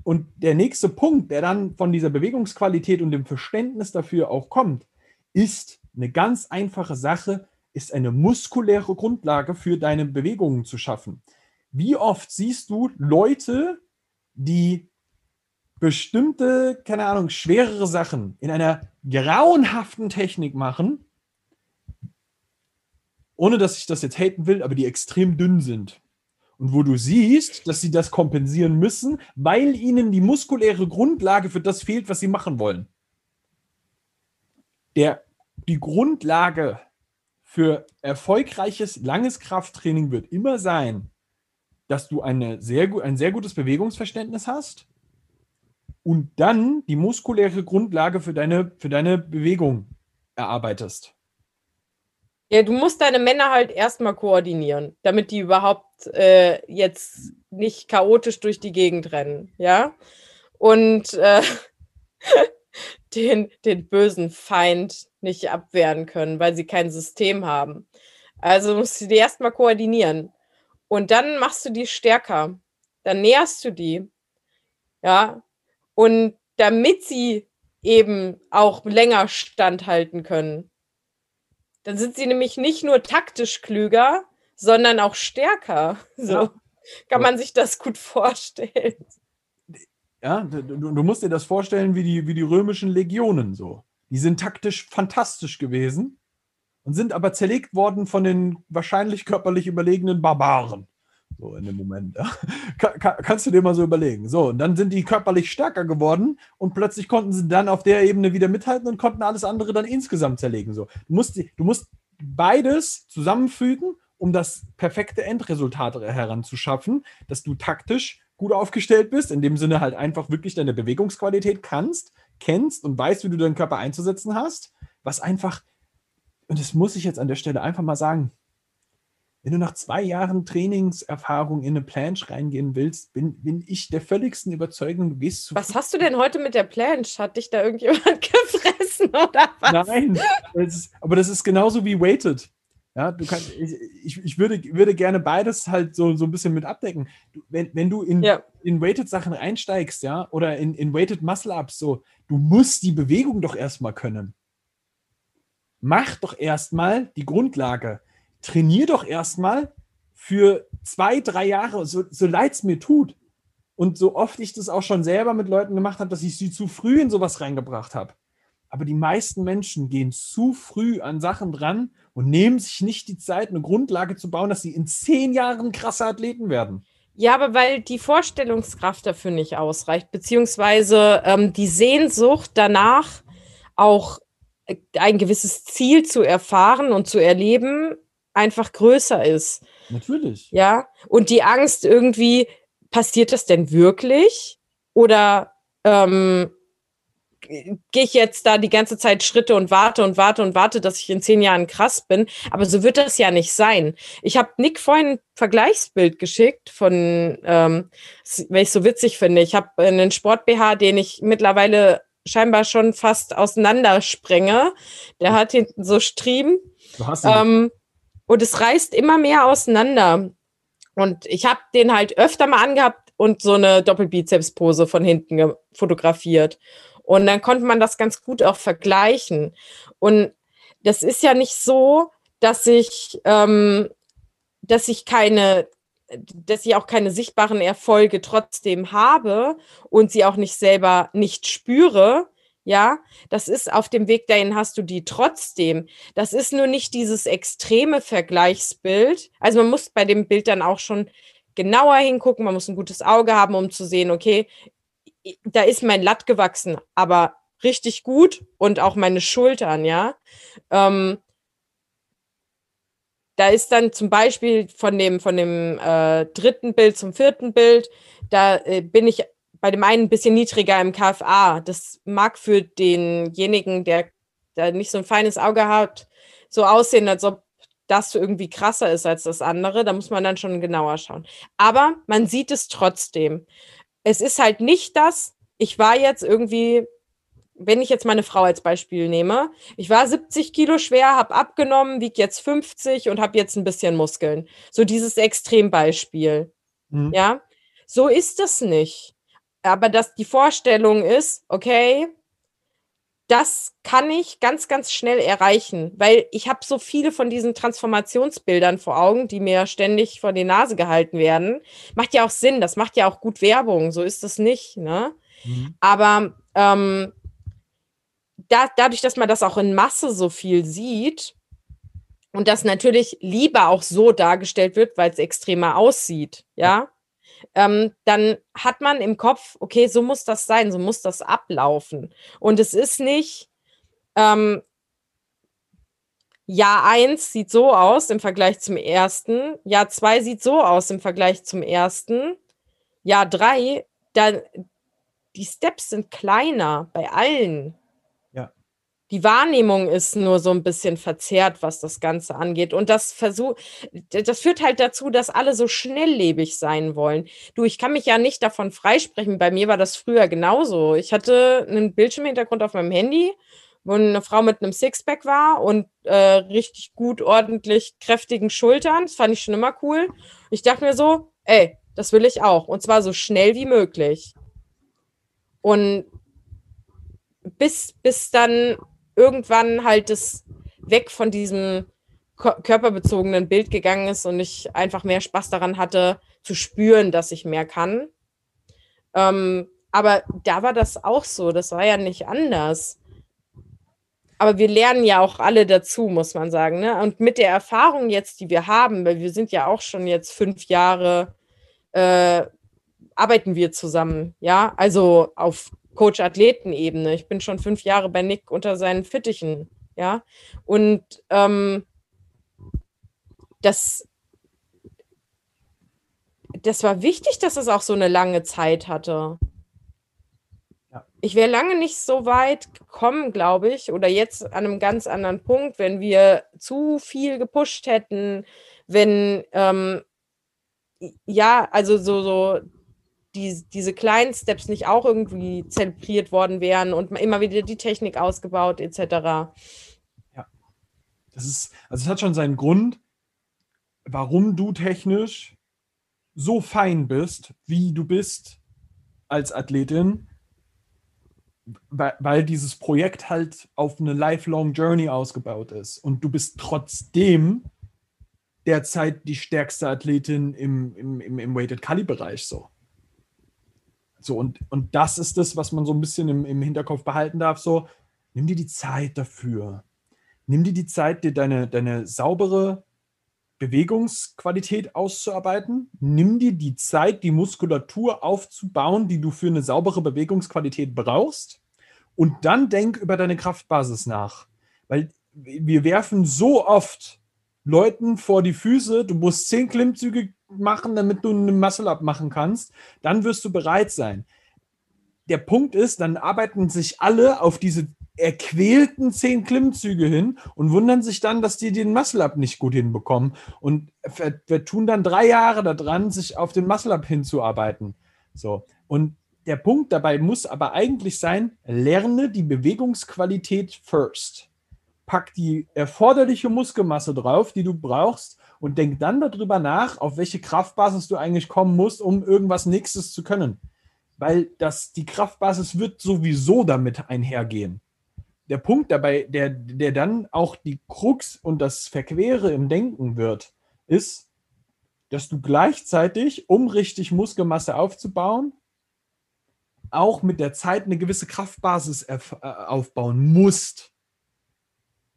Und der nächste Punkt, der dann von dieser Bewegungsqualität und dem Verständnis dafür auch kommt, ist eine ganz einfache Sache, ist eine muskuläre Grundlage für deine Bewegungen zu schaffen. Wie oft siehst du Leute, die bestimmte, keine Ahnung, schwerere Sachen in einer grauenhaften Technik machen, ohne dass ich das jetzt haten will, aber die extrem dünn sind. Und wo du siehst, dass sie das kompensieren müssen, weil ihnen die muskuläre Grundlage für das fehlt, was sie machen wollen. Der, die Grundlage für erfolgreiches, langes Krafttraining wird immer sein, dass du eine sehr, ein sehr gutes Bewegungsverständnis hast und dann die muskuläre Grundlage für deine, für deine Bewegung erarbeitest. Ja, du musst deine Männer halt erstmal koordinieren, damit die überhaupt äh, jetzt nicht chaotisch durch die Gegend rennen, ja? Und äh, den, den bösen Feind nicht abwehren können, weil sie kein System haben. Also musst du die erstmal koordinieren. Und dann machst du die stärker. Dann näherst du die. Ja. Und damit sie eben auch länger standhalten können, dann sind sie nämlich nicht nur taktisch klüger, sondern auch stärker. So ja. kann man sich das gut vorstellen. Ja, du, du, musst dir das vorstellen wie die, wie die römischen Legionen so. Die sind taktisch fantastisch gewesen und sind aber zerlegt worden von den wahrscheinlich körperlich überlegenen Barbaren. So in dem Moment. Ja. Kann, kannst du dir mal so überlegen. So, und dann sind die körperlich stärker geworden und plötzlich konnten sie dann auf der Ebene wieder mithalten und konnten alles andere dann insgesamt zerlegen. So. Du, musst, du musst beides zusammenfügen, um das perfekte Endresultat heranzuschaffen, dass du taktisch gut aufgestellt bist, in dem Sinne halt einfach wirklich deine Bewegungsqualität kannst, kennst und weißt, wie du deinen Körper einzusetzen hast, was einfach, und das muss ich jetzt an der Stelle einfach mal sagen, wenn du nach zwei Jahren Trainingserfahrung in eine Planche reingehen willst, bin, bin ich der völligsten Überzeugung, du gehst zu. Was hast du denn heute mit der Planche? Hat dich da irgendjemand gefressen oder was? Nein, das ist, aber das ist genauso wie Weighted. Ja, du kannst, ich, ich, würde, würde gerne beides halt so, so ein bisschen mit abdecken. Wenn, wenn du in, ja. in Weighted-Sachen einsteigst, ja, oder in, in Weighted Muscle-Ups, so, du musst die Bewegung doch erstmal können. Mach doch erstmal die Grundlage. Trainier doch erstmal für zwei, drei Jahre, so, so leid es mir tut. Und so oft ich das auch schon selber mit Leuten gemacht habe, dass ich sie zu früh in sowas reingebracht habe. Aber die meisten Menschen gehen zu früh an Sachen dran und nehmen sich nicht die Zeit, eine Grundlage zu bauen, dass sie in zehn Jahren krasse Athleten werden. Ja, aber weil die Vorstellungskraft dafür nicht ausreicht, beziehungsweise ähm, die Sehnsucht danach, auch äh, ein gewisses Ziel zu erfahren und zu erleben, einfach größer ist. Natürlich. Ja, und die Angst irgendwie, passiert das denn wirklich? Oder ähm, gehe ich jetzt da die ganze Zeit Schritte und warte und warte und warte, dass ich in zehn Jahren krass bin. Aber so wird das ja nicht sein. Ich habe Nick vorhin ein Vergleichsbild geschickt von, ähm, weil ich so witzig finde. Ich habe einen Sport-BH, den ich mittlerweile scheinbar schon fast auseinandersprenge. Der hat hinten so Striemen. Ähm, und es reißt immer mehr auseinander. Und ich habe den halt öfter mal angehabt und so eine Doppelbizeps-Pose von hinten fotografiert. Und dann konnte man das ganz gut auch vergleichen. Und das ist ja nicht so, dass ich, ähm, dass ich keine, dass ich auch keine sichtbaren Erfolge trotzdem habe und sie auch nicht selber nicht spüre. Ja, das ist auf dem Weg dahin hast du die trotzdem. Das ist nur nicht dieses extreme Vergleichsbild. Also man muss bei dem Bild dann auch schon genauer hingucken. Man muss ein gutes Auge haben, um zu sehen, okay, da ist mein Latt gewachsen, aber richtig gut und auch meine Schultern, ja. Ähm, da ist dann zum Beispiel von dem, von dem äh, dritten Bild zum vierten Bild, da äh, bin ich bei dem einen ein bisschen niedriger im KFA. Das mag für denjenigen, der da nicht so ein feines Auge hat, so aussehen, als ob das irgendwie krasser ist als das andere. Da muss man dann schon genauer schauen. Aber man sieht es trotzdem es ist halt nicht das, ich war jetzt irgendwie, wenn ich jetzt meine Frau als Beispiel nehme, ich war 70 Kilo schwer, habe abgenommen, wiege jetzt 50 und habe jetzt ein bisschen Muskeln. So dieses Extrembeispiel. Mhm. Ja, so ist es nicht. Aber dass die Vorstellung ist, okay, das kann ich ganz, ganz schnell erreichen, weil ich habe so viele von diesen Transformationsbildern vor Augen, die mir ständig vor die Nase gehalten werden. Macht ja auch Sinn, das macht ja auch gut Werbung, so ist es nicht. Ne? Mhm. Aber ähm, da, dadurch, dass man das auch in Masse so viel sieht und das natürlich lieber auch so dargestellt wird, weil es extremer aussieht, ja, ähm, dann hat man im Kopf, okay, so muss das sein, so muss das ablaufen. Und es ist nicht, ähm, Jahr 1 sieht so aus im Vergleich zum ersten, Jahr 2 sieht so aus im Vergleich zum ersten, Jahr 3, dann die Steps sind kleiner bei allen. Die Wahrnehmung ist nur so ein bisschen verzerrt, was das Ganze angeht. Und das versuch, das führt halt dazu, dass alle so schnelllebig sein wollen. Du, ich kann mich ja nicht davon freisprechen. Bei mir war das früher genauso. Ich hatte einen Bildschirmhintergrund auf meinem Handy, wo eine Frau mit einem Sixpack war und äh, richtig gut, ordentlich kräftigen Schultern. Das fand ich schon immer cool. Ich dachte mir so, ey, das will ich auch. Und zwar so schnell wie möglich. Und bis, bis dann irgendwann halt das weg von diesem körperbezogenen Bild gegangen ist und ich einfach mehr Spaß daran hatte, zu spüren, dass ich mehr kann. Ähm, aber da war das auch so, das war ja nicht anders. Aber wir lernen ja auch alle dazu, muss man sagen. Ne? Und mit der Erfahrung jetzt, die wir haben, weil wir sind ja auch schon jetzt fünf Jahre, äh, arbeiten wir zusammen, ja, also auf Coach-Athleten-Ebene. Ich bin schon fünf Jahre bei Nick unter seinen Fittichen, ja. Und ähm, das, das war wichtig, dass es auch so eine lange Zeit hatte. Ja. Ich wäre lange nicht so weit gekommen, glaube ich, oder jetzt an einem ganz anderen Punkt, wenn wir zu viel gepusht hätten, wenn ähm, ja, also so, so die, diese kleinen Steps nicht auch irgendwie zelebriert worden wären und immer wieder die Technik ausgebaut etc. Ja. Das ist, also es hat schon seinen Grund, warum du technisch so fein bist, wie du bist als Athletin, weil, dieses Projekt halt auf eine lifelong Journey ausgebaut ist und du bist trotzdem derzeit die stärkste Athletin im, im, im, Weighted Kali-Bereich so. So, und, und das ist das, was man so ein bisschen im, im Hinterkopf behalten darf. So, nimm dir die Zeit dafür. Nimm dir die Zeit, dir deine, deine saubere Bewegungsqualität auszuarbeiten. Nimm dir die Zeit, die Muskulatur aufzubauen, die du für eine saubere Bewegungsqualität brauchst. Und dann denk über deine Kraftbasis nach. Weil wir werfen so oft Leuten vor die Füße, du musst zehn Klimmzüge machen, damit du eine Muscle-Up machen kannst, dann wirst du bereit sein. Der Punkt ist, dann arbeiten sich alle auf diese erquälten zehn Klimmzüge hin und wundern sich dann, dass die den Muscle-Up nicht gut hinbekommen und tun dann drei Jahre daran, sich auf den Muscle-Up hinzuarbeiten. So. Und der Punkt dabei muss aber eigentlich sein, lerne die Bewegungsqualität first. Pack die erforderliche Muskelmasse drauf, die du brauchst, und denk dann darüber nach, auf welche Kraftbasis du eigentlich kommen musst, um irgendwas Nächstes zu können. Weil das, die Kraftbasis wird sowieso damit einhergehen. Der Punkt dabei, der, der dann auch die Krux und das Verquere im Denken wird, ist, dass du gleichzeitig, um richtig Muskelmasse aufzubauen, auch mit der Zeit eine gewisse Kraftbasis äh, aufbauen musst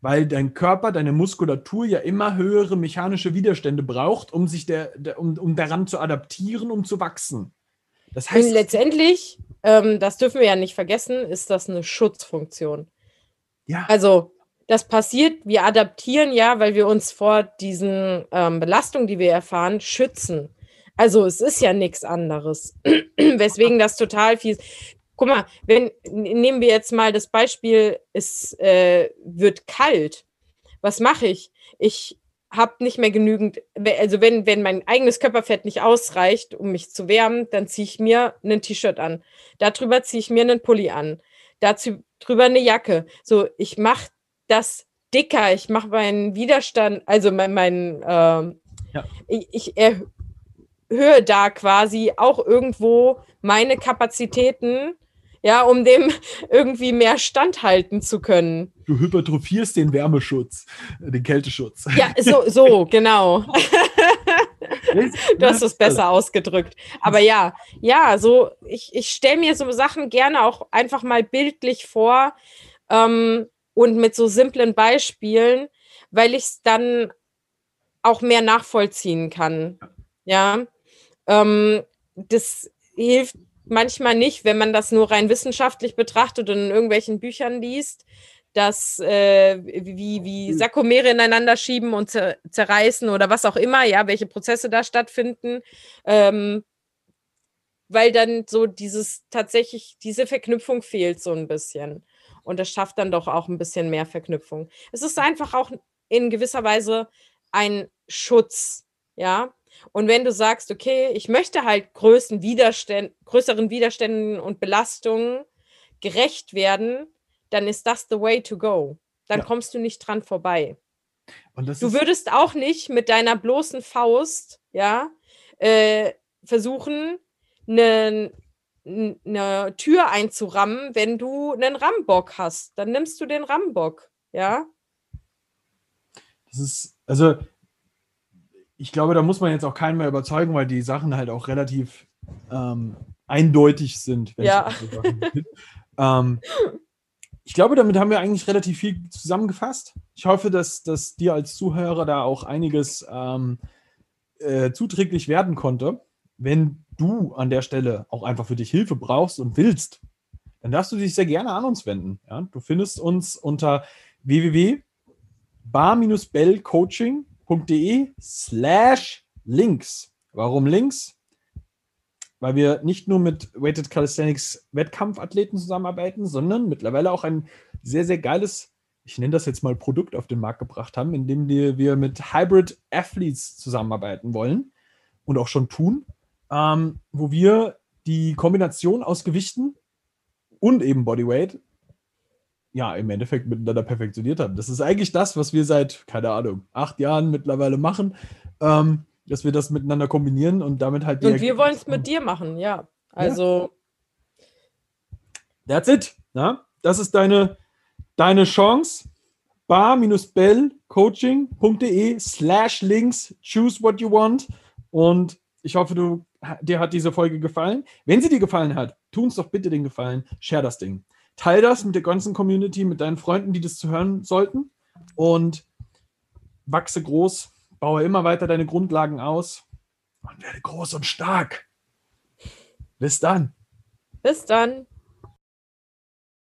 weil dein Körper, deine Muskulatur ja immer höhere mechanische Widerstände braucht, um sich der, der um, um daran zu adaptieren, um zu wachsen. Das heißt, Und letztendlich, ähm, das dürfen wir ja nicht vergessen, ist das eine Schutzfunktion. Ja. Also das passiert, wir adaptieren ja, weil wir uns vor diesen ähm, Belastungen, die wir erfahren, schützen. Also es ist ja nichts anderes. Weswegen das total viel guck mal, wenn, nehmen wir jetzt mal das Beispiel, es äh, wird kalt. Was mache ich? Ich habe nicht mehr genügend, also wenn, wenn mein eigenes Körperfett nicht ausreicht, um mich zu wärmen, dann ziehe ich mir ein T-Shirt an. Darüber ziehe ich mir einen Pulli an. Dazu drüber eine Jacke. So, ich mache das dicker, ich mache meinen Widerstand, also mein, mein äh, ja. ich, ich erhöhe da quasi auch irgendwo meine Kapazitäten ja, um dem irgendwie mehr standhalten zu können. Du hypertrophierst den Wärmeschutz, äh, den Kälteschutz. Ja, so, so genau. du hast es besser ausgedrückt. Aber ja, ja, so, ich, ich stelle mir so Sachen gerne auch einfach mal bildlich vor ähm, und mit so simplen Beispielen, weil ich es dann auch mehr nachvollziehen kann. Ja. Ähm, das hilft manchmal nicht, wenn man das nur rein wissenschaftlich betrachtet und in irgendwelchen Büchern liest, dass äh, wie, wie hm. Sarkomere ineinander schieben und zer zerreißen oder was auch immer, ja, welche Prozesse da stattfinden. Ähm, weil dann so dieses tatsächlich, diese Verknüpfung fehlt so ein bisschen. Und das schafft dann doch auch ein bisschen mehr Verknüpfung. Es ist einfach auch in gewisser Weise ein Schutz, ja. Und wenn du sagst, okay, ich möchte halt größeren, Widerständ, größeren Widerständen und Belastungen gerecht werden, dann ist das the way to go. Dann ja. kommst du nicht dran vorbei. du würdest auch nicht mit deiner bloßen Faust, ja, äh, versuchen, eine, eine Tür einzurammen, wenn du einen Rambock hast. Dann nimmst du den Rambock, ja. Das ist, also ich glaube, da muss man jetzt auch keinen mehr überzeugen, weil die Sachen halt auch relativ ähm, eindeutig sind. ja. ähm, ich glaube, damit haben wir eigentlich relativ viel zusammengefasst. Ich hoffe, dass, dass dir als Zuhörer da auch einiges ähm, äh, zuträglich werden konnte. Wenn du an der Stelle auch einfach für dich Hilfe brauchst und willst, dann darfst du dich sehr gerne an uns wenden. Ja? Du findest uns unter www.bar-bellcoaching.com www.weighted slash links. Warum links? Weil wir nicht nur mit Weighted Calisthenics Wettkampfathleten zusammenarbeiten, sondern mittlerweile auch ein sehr, sehr geiles, ich nenne das jetzt mal Produkt auf den Markt gebracht haben, in dem wir mit Hybrid Athletes zusammenarbeiten wollen und auch schon tun, ähm, wo wir die Kombination aus Gewichten und eben Bodyweight ja, im Endeffekt miteinander perfektioniert haben. Das ist eigentlich das, was wir seit, keine Ahnung, acht Jahren mittlerweile machen, ähm, dass wir das miteinander kombinieren und damit halt. Und wir wollen es mit dir machen, ja. Also. Ja. That's it. Na? Das ist deine, deine Chance. bar-bellcoaching.de slash links, choose what you want. Und ich hoffe, du, dir hat diese Folge gefallen. Wenn sie dir gefallen hat, tu uns doch bitte den Gefallen, share das Ding. Teil das mit der ganzen Community, mit deinen Freunden, die das zu hören sollten. Und wachse groß, baue immer weiter deine Grundlagen aus und werde groß und stark. Bis dann. Bis dann.